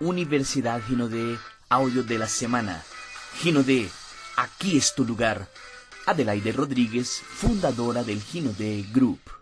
Universidad Gino de Audio de la Semana. Gino de Aquí es tu lugar. Adelaide Rodríguez, fundadora del Gino de Group.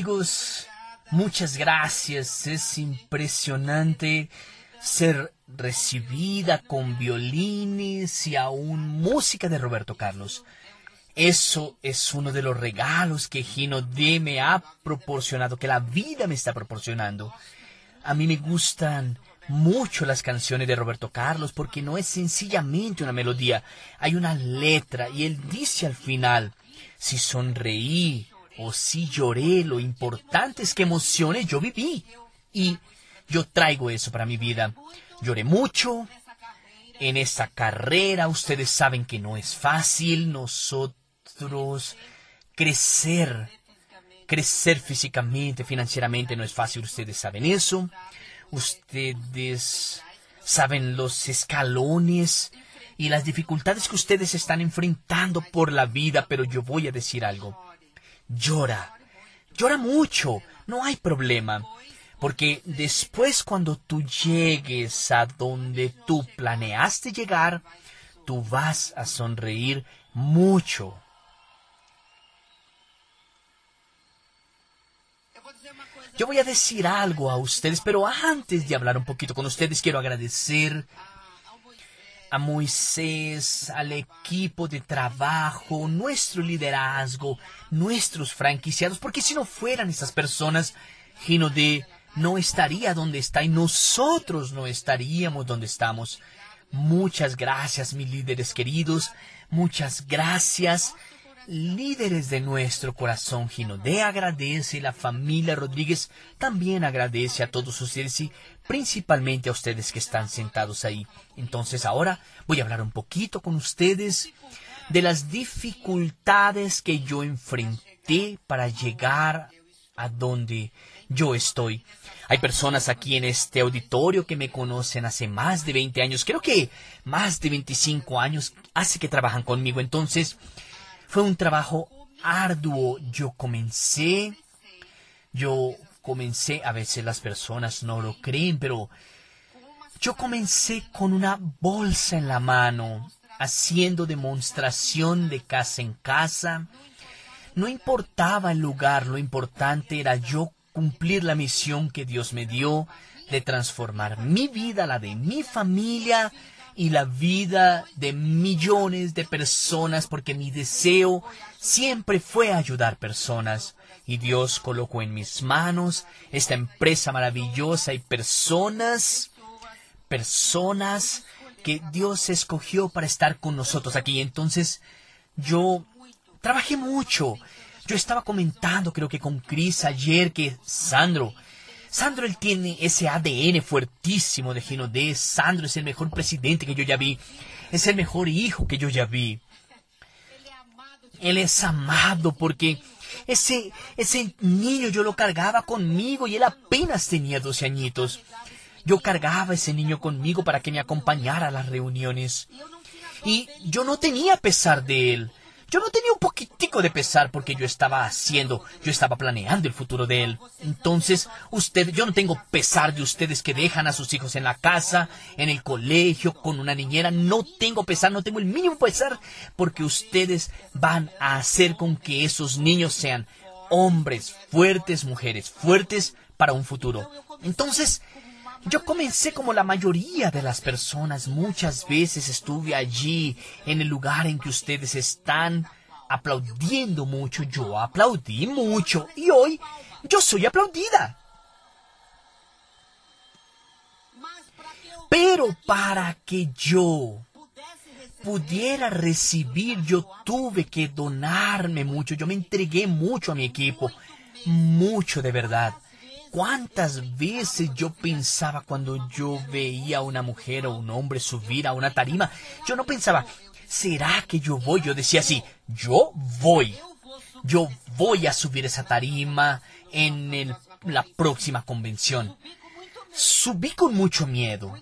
Amigos, muchas gracias. Es impresionante ser recibida con violines y aún música de Roberto Carlos. Eso es uno de los regalos que Gino D me ha proporcionado, que la vida me está proporcionando. A mí me gustan mucho las canciones de Roberto Carlos porque no es sencillamente una melodía, hay una letra y él dice al final, si sonreí, o si lloré, lo importante es que emociones yo viví. Y yo traigo eso para mi vida. Lloré mucho. En esta carrera ustedes saben que no es fácil. Nosotros crecer, crecer físicamente, financieramente no es fácil. Ustedes saben eso. Ustedes saben los escalones y las dificultades que ustedes están enfrentando por la vida. Pero yo voy a decir algo llora, llora mucho, no hay problema. Porque después cuando tú llegues a donde tú planeaste llegar, tú vas a sonreír mucho. Yo voy a decir algo a ustedes, pero antes de hablar un poquito con ustedes, quiero agradecer a Moisés, al equipo de trabajo, nuestro liderazgo, nuestros franquiciados, porque si no fueran esas personas, Gino de no estaría donde está y nosotros no estaríamos donde estamos. Muchas gracias, mis líderes queridos, muchas gracias líderes de nuestro corazón, Ginodé. Agradece, la familia Rodríguez. También agradece a todos ustedes y principalmente a ustedes que están sentados ahí. Entonces ahora voy a hablar un poquito con ustedes de las dificultades que yo enfrenté para llegar a donde yo estoy. Hay personas aquí en este auditorio que me conocen hace más de 20 años, creo que más de 25 años hace que trabajan conmigo. Entonces, fue un trabajo arduo. Yo comencé, yo comencé, a veces las personas no lo creen, pero yo comencé con una bolsa en la mano, haciendo demostración de casa en casa. No importaba el lugar, lo importante era yo cumplir la misión que Dios me dio de transformar mi vida, la de mi familia, y la vida de millones de personas porque mi deseo siempre fue ayudar personas. Y Dios colocó en mis manos esta empresa maravillosa y personas, personas que Dios escogió para estar con nosotros aquí. Entonces yo trabajé mucho. Yo estaba comentando, creo que con Chris ayer, que Sandro, Sandro él tiene ese ADN fuertísimo de Gino D. Sandro es el mejor presidente que yo ya vi. Es el mejor hijo que yo ya vi. Él es amado porque ese, ese niño yo lo cargaba conmigo y él apenas tenía 12 añitos. Yo cargaba ese niño conmigo para que me acompañara a las reuniones. Y yo no tenía pesar de él. Yo no tenía un poquitico de pesar porque yo estaba haciendo, yo estaba planeando el futuro de él. Entonces, usted, yo no tengo pesar de ustedes que dejan a sus hijos en la casa, en el colegio, con una niñera. No tengo pesar, no tengo el mínimo pesar porque ustedes van a hacer con que esos niños sean hombres fuertes, mujeres fuertes para un futuro. Entonces, yo comencé como la mayoría de las personas. Muchas veces estuve allí en el lugar en que ustedes están aplaudiendo mucho. Yo aplaudí mucho y hoy yo soy aplaudida. Pero para que yo pudiera recibir, yo tuve que donarme mucho, yo me entregué mucho a mi equipo, mucho de verdad. ¿Cuántas veces yo pensaba cuando yo veía a una mujer o un hombre subir a una tarima? Yo no pensaba, ¿será que yo voy? Yo decía así, yo voy. Yo voy a subir esa tarima en la próxima convención. Subí con mucho miedo,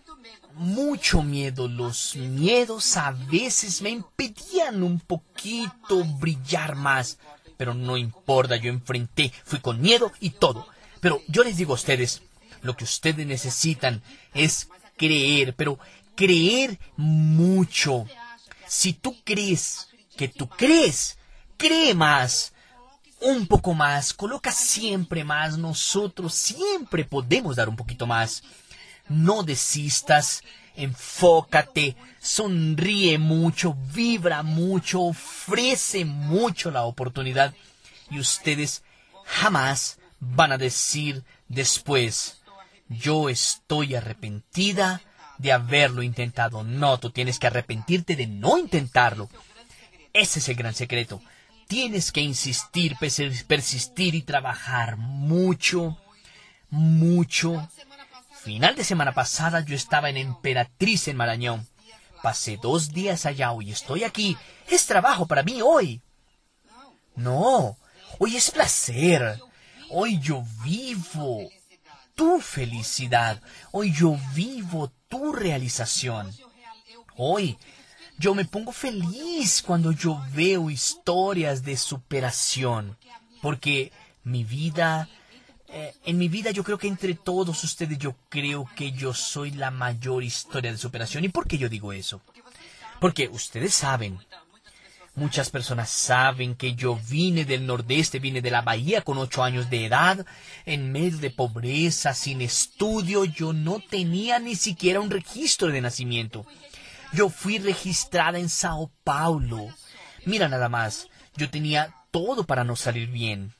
mucho miedo. Los miedos a veces me impedían un poquito brillar más. Pero no importa, yo enfrenté, fui con miedo y todo. Pero yo les digo a ustedes, lo que ustedes necesitan es creer, pero creer mucho. Si tú crees que tú crees, cree más, un poco más, coloca siempre más, nosotros siempre podemos dar un poquito más no desistas, enfócate, sonríe mucho, vibra mucho, ofrece mucho la oportunidad y ustedes jamás van a decir después, yo estoy arrepentida de haberlo intentado. No, tú tienes que arrepentirte de no intentarlo. Ese es el gran secreto. Tienes que insistir, persistir y trabajar mucho, mucho Final de semana pasada yo estaba en Emperatriz en Marañón. Pasé dos días allá, hoy estoy aquí. Es trabajo para mí hoy. No, hoy es placer. Hoy yo vivo tu felicidad. Hoy yo vivo tu realización. Hoy yo me pongo feliz cuando yo veo historias de superación. Porque mi vida eh, en mi vida yo creo que entre todos ustedes yo creo que yo soy la mayor historia de superación. ¿Y por qué yo digo eso? Porque ustedes saben, muchas personas saben que yo vine del nordeste, vine de la bahía con ocho años de edad, en medio de pobreza, sin estudio, yo no tenía ni siquiera un registro de nacimiento. Yo fui registrada en Sao Paulo. Mira nada más, yo tenía todo para no salir bien.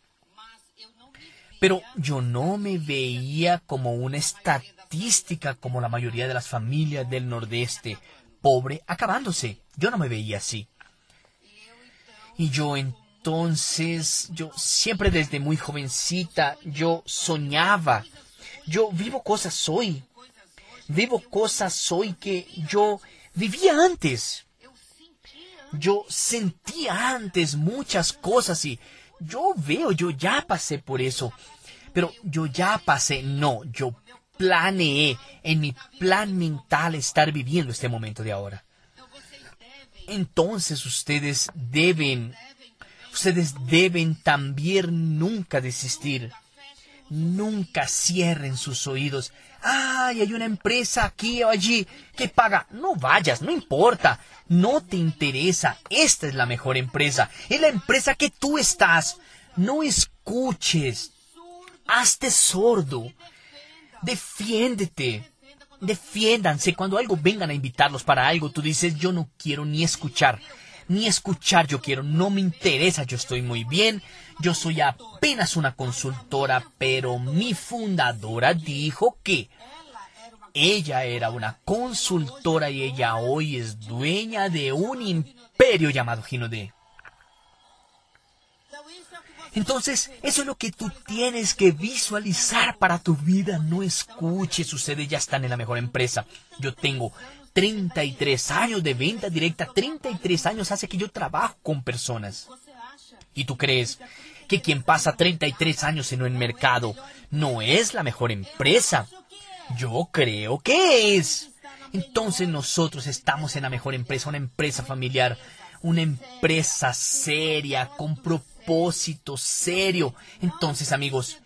Pero yo no me veía como una estadística como la mayoría de las familias del Nordeste, pobre, acabándose. Yo no me veía así. Y yo entonces, yo siempre desde muy jovencita, yo soñaba. Yo vivo cosas hoy. Vivo cosas hoy que yo vivía antes. Yo sentía antes muchas cosas y yo veo, yo ya pasé por eso. Pero yo ya pasé, no, yo planeé en mi plan mental estar viviendo este momento de ahora. Entonces ustedes deben, ustedes deben también nunca desistir. Nunca cierren sus oídos. Ay, hay una empresa aquí o allí que paga. No vayas, no importa. No te interesa. Esta es la mejor empresa. Es la empresa que tú estás. No escuches. Hazte sordo. Defiéndete. Defiéndanse. Cuando algo vengan a invitarlos para algo, tú dices, yo no quiero ni escuchar. Ni escuchar yo quiero. No me interesa. Yo estoy muy bien. Yo soy apenas una consultora, pero mi fundadora dijo que ella era una consultora y ella hoy es dueña de un imperio llamado Gino D. Entonces, eso es lo que tú tienes que visualizar para tu vida. No escuches, ustedes ya están en la mejor empresa. Yo tengo 33 años de venta directa, 33 años hace que yo trabajo con personas. ¿Y tú crees que quien pasa 33 años en un mercado no es la mejor empresa? Yo creo que es. Entonces nosotros estamos en la mejor empresa, una empresa familiar, una empresa seria, con propósito serio. Entonces amigos,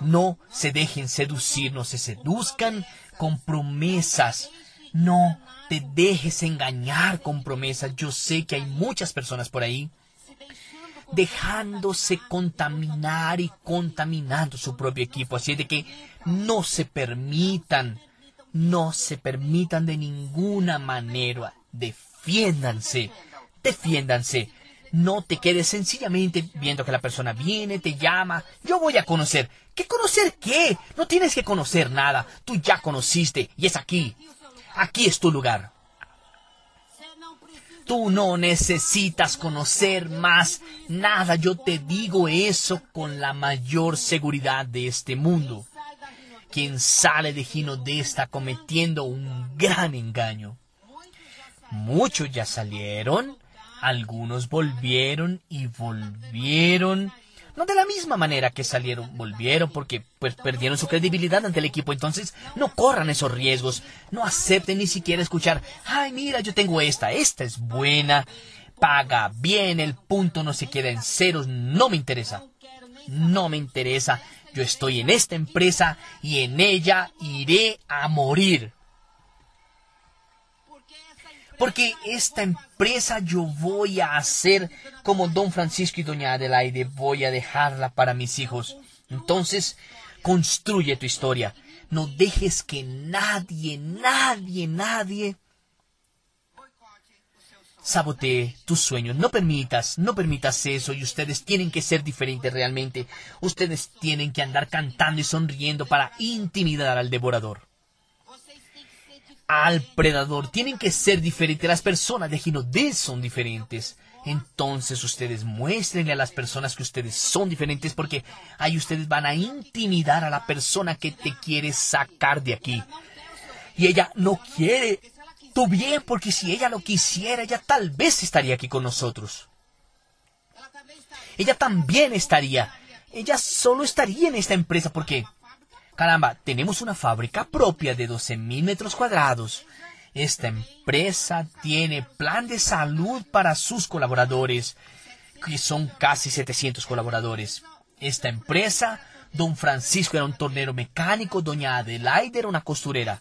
no se dejen seducir, no se seduzcan con promesas. No te dejes engañar con promesas. Yo sé que hay muchas personas por ahí dejándose contaminar y contaminando su propio equipo. Así de que no se permitan, no se permitan de ninguna manera. Defiéndanse, defiéndanse. No te quedes sencillamente viendo que la persona viene, te llama, yo voy a conocer. ¿Qué conocer qué? No tienes que conocer nada. Tú ya conociste y es aquí. Aquí es tu lugar. Tú no necesitas conocer más nada. Yo te digo eso con la mayor seguridad de este mundo. Quien sale de Gino D está cometiendo un gran engaño. Muchos ya salieron, algunos volvieron y volvieron. No de la misma manera que salieron, volvieron porque pues perdieron su credibilidad ante el equipo. Entonces, no corran esos riesgos. No acepten ni siquiera escuchar, ay, mira, yo tengo esta, esta es buena, paga bien, el punto no se queda en ceros, no me interesa. No me interesa. Yo estoy en esta empresa y en ella iré a morir. Porque esta empresa yo voy a hacer como don Francisco y doña Adelaide, voy a dejarla para mis hijos. Entonces, construye tu historia. No dejes que nadie, nadie, nadie sabotee tus sueños. No permitas, no permitas eso y ustedes tienen que ser diferentes realmente. Ustedes tienen que andar cantando y sonriendo para intimidar al devorador al predador. Tienen que ser diferentes. Las personas de Ginodés son diferentes. Entonces ustedes muéstrenle a las personas que ustedes son diferentes porque ahí ustedes van a intimidar a la persona que te quiere sacar de aquí. Y ella no quiere tu bien porque si ella lo quisiera, ella tal vez estaría aquí con nosotros. Ella también estaría. Ella solo estaría en esta empresa porque Caramba, tenemos una fábrica propia de 12.000 metros cuadrados. Esta empresa tiene plan de salud para sus colaboradores, que son casi 700 colaboradores. Esta empresa, don Francisco era un tornero mecánico, doña Adelaide era una costurera.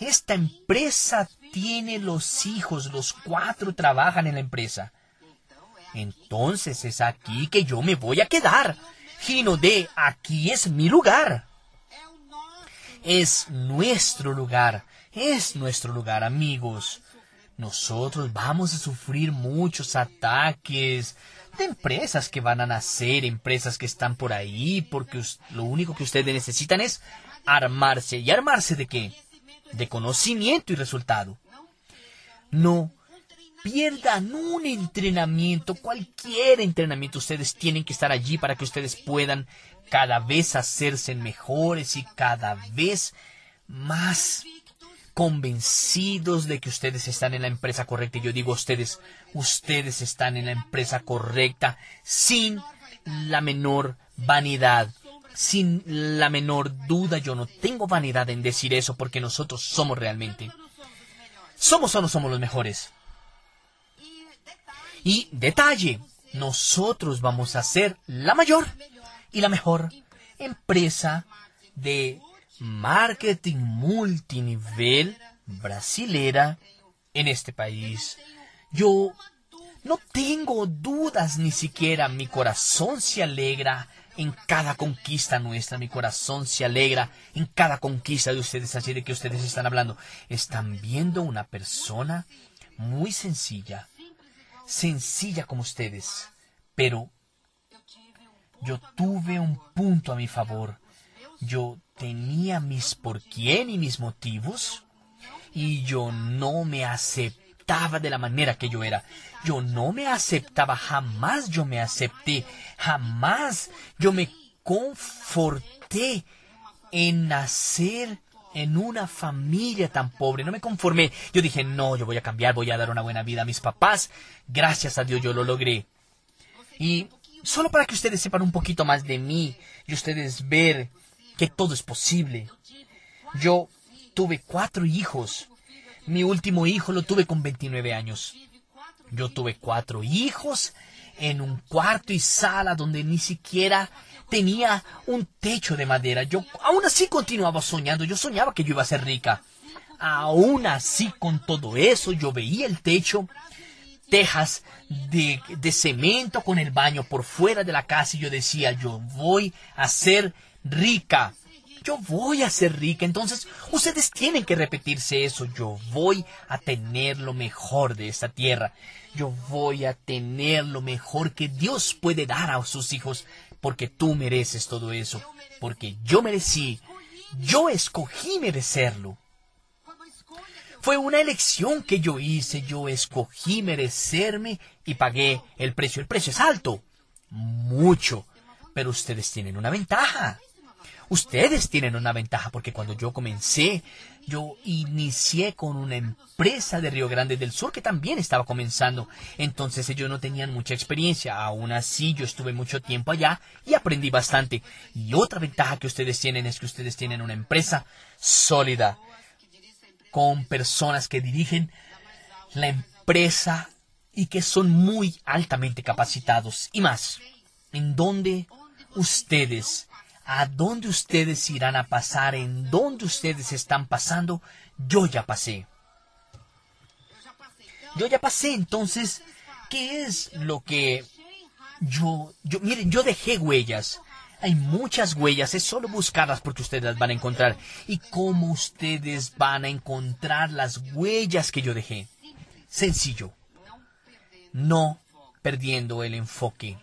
Esta empresa tiene los hijos, los cuatro trabajan en la empresa. Entonces es aquí que yo me voy a quedar. Gino de aquí es mi lugar es nuestro lugar, es nuestro lugar, amigos. Nosotros vamos a sufrir muchos ataques de empresas que van a nacer, empresas que están por ahí, porque lo único que ustedes necesitan es armarse. ¿Y armarse de qué? De conocimiento y resultado. No pierdan un entrenamiento, cualquier entrenamiento, ustedes tienen que estar allí para que ustedes puedan cada vez hacerse mejores y cada vez más convencidos de que ustedes están en la empresa correcta. Y yo digo ustedes, ustedes están en la empresa correcta sin la menor vanidad, sin la menor duda. Yo no tengo vanidad en decir eso porque nosotros somos realmente. ¿Somos o no somos los mejores? Y detalle, nosotros vamos a ser la mayor y la mejor empresa de marketing multinivel brasilera en este país. Yo no tengo dudas ni siquiera. Mi corazón se alegra en cada conquista nuestra. Mi corazón se alegra en cada conquista de ustedes. Así de que ustedes están hablando. Están viendo una persona muy sencilla. Sencilla como ustedes. Pero yo tuve un punto a mi favor. Yo tenía mis por quién y mis motivos. Y yo no me aceptaba de la manera que yo era. Yo no me aceptaba, jamás yo me acepté, jamás yo me conforté en nacer en una familia tan pobre. No me conformé. Yo dije, no, yo voy a cambiar, voy a dar una buena vida a mis papás. Gracias a Dios yo lo logré. Y solo para que ustedes sepan un poquito más de mí y ustedes ver que todo es posible. Yo tuve cuatro hijos. Mi último hijo lo tuve con 29 años. Yo tuve cuatro hijos en un cuarto y sala donde ni siquiera tenía un techo de madera. Yo aún así continuaba soñando. Yo soñaba que yo iba a ser rica. Aún así, con todo eso, yo veía el techo tejas de, cemento con el baño por fuera de la casa y yo decía, yo voy a ser rica. Yo voy a ser rica. Entonces, ustedes tienen que repetirse eso. Yo voy a tener lo mejor de esta tierra. Yo voy a tener lo mejor que Dios puede dar a sus hijos. Porque tú mereces todo eso. Porque yo merecí. Yo escogí merecerlo. Fue una elección que yo hice, yo escogí merecerme y pagué el precio. El precio es alto, mucho, pero ustedes tienen una ventaja. Ustedes tienen una ventaja porque cuando yo comencé, yo inicié con una empresa de Río Grande del Sur que también estaba comenzando. Entonces ellos no tenían mucha experiencia. Aún así yo estuve mucho tiempo allá y aprendí bastante. Y otra ventaja que ustedes tienen es que ustedes tienen una empresa sólida con personas que dirigen la empresa y que son muy altamente capacitados. Y más, en dónde ustedes a dónde ustedes irán a pasar, en dónde ustedes están pasando, yo ya pasé. Yo ya pasé, entonces, ¿qué es lo que yo, yo, miren, yo dejé huellas. Hay muchas huellas, es solo buscarlas porque ustedes las van a encontrar. ¿Y cómo ustedes van a encontrar las huellas que yo dejé? Sencillo. No perdiendo el enfoque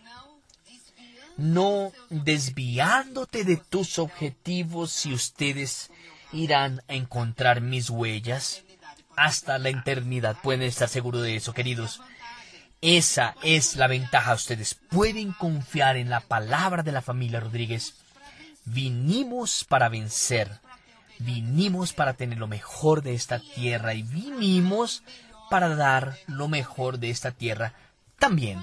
no desviándote de tus objetivos si ustedes irán a encontrar mis huellas hasta la eternidad. Pueden estar seguros de eso, queridos. Esa es la ventaja. Ustedes pueden confiar en la palabra de la familia Rodríguez. Vinimos para vencer. Vinimos para tener lo mejor de esta tierra y vinimos para dar lo mejor de esta tierra también.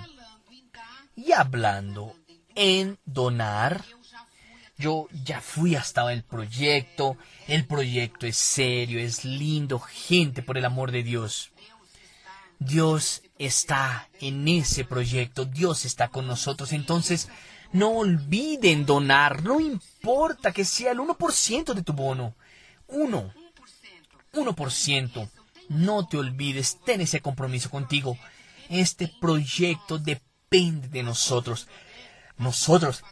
Y hablando en donar. Yo ya fui hasta el proyecto. El proyecto es serio, es lindo, gente, por el amor de Dios. Dios está en ese proyecto, Dios está con nosotros. Entonces, no olviden donar, no importa que sea el 1% de tu bono. Uno, 1%. No te olvides, ten ese compromiso contigo. Este proyecto depende de nosotros nosotros.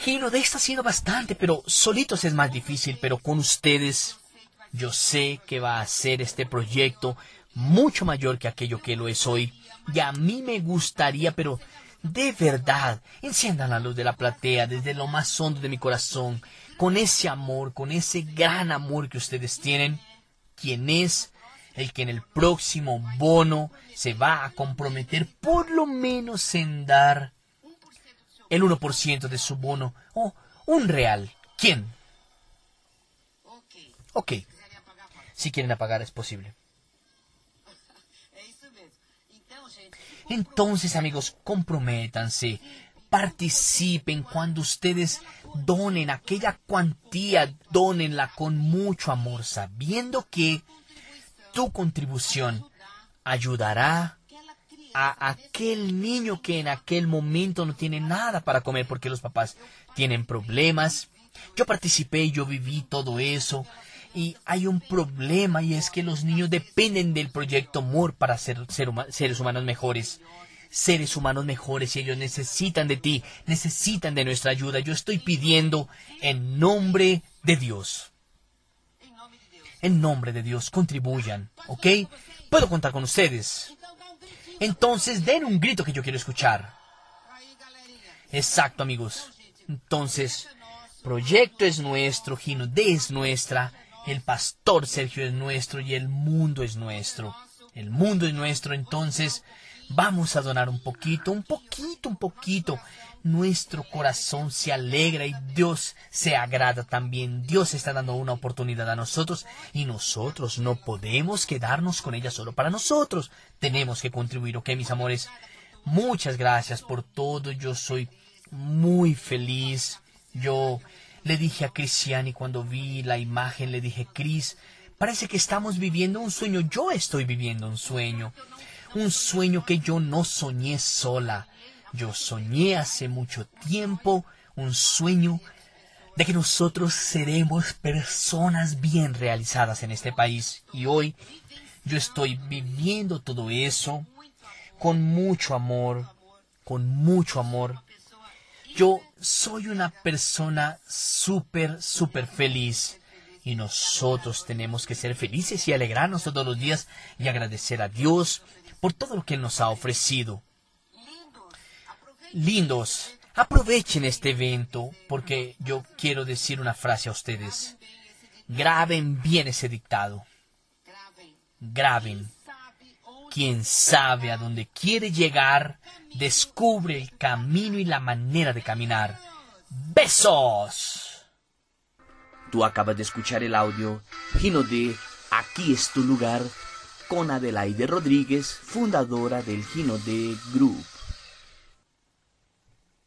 Gino de esta ha sido bastante, pero solitos es más difícil, pero con ustedes yo sé que va a ser este proyecto mucho mayor que aquello que lo es hoy. Y a mí me gustaría, pero de verdad, enciendan la luz de la platea desde lo más hondo de mi corazón, con ese amor, con ese gran amor que ustedes tienen, quien es el que en el próximo bono se va a comprometer por lo menos en dar el 1% de su bono o un real. ¿Quién? Ok. Si quieren apagar es posible. Entonces, amigos, comprométanse, participen cuando ustedes donen aquella cuantía, donenla con mucho amor, sabiendo que tu contribución ayudará a aquel niño que en aquel momento no tiene nada para comer porque los papás tienen problemas. Yo participé, yo viví todo eso. Y hay un problema y es que los niños dependen del proyecto MOR para ser, seres humanos mejores. Seres humanos mejores y ellos necesitan de ti, necesitan de nuestra ayuda. Yo estoy pidiendo en nombre de Dios. En nombre de Dios, contribuyan, ¿ok? Puedo contar con ustedes. Entonces den un grito que yo quiero escuchar. Exacto, amigos. Entonces, proyecto es nuestro, Gino D es nuestra, el pastor Sergio es nuestro y el mundo es nuestro. El mundo es nuestro, entonces vamos a donar un poquito, un poquito, un poquito nuestro corazón se alegra y Dios se agrada también. Dios está dando una oportunidad a nosotros y nosotros no podemos quedarnos con ella solo para nosotros. Tenemos que contribuir, ¿ok, mis amores? Muchas gracias por todo. Yo soy muy feliz. Yo le dije a Cristiani cuando vi la imagen, le dije, Cris, parece que estamos viviendo un sueño. Yo estoy viviendo un sueño. Un sueño que yo no soñé sola yo soñé hace mucho tiempo un sueño de que nosotros seremos personas bien realizadas en este país. Y hoy yo estoy viviendo todo eso con mucho amor, con mucho amor. Yo soy una persona súper, súper feliz. Y nosotros tenemos que ser felices y alegrarnos todos los días y agradecer a Dios por todo lo que Él nos ha ofrecido lindos, aprovechen este evento porque yo quiero decir una frase a ustedes. Graben bien ese dictado. graben. Quien sabe a dónde quiere llegar, descubre el camino y la manera de caminar. ¡Besos! Tú acabas de escuchar el audio Gino de Aquí es tu lugar con Adelaide Rodríguez, fundadora del Gino de Group.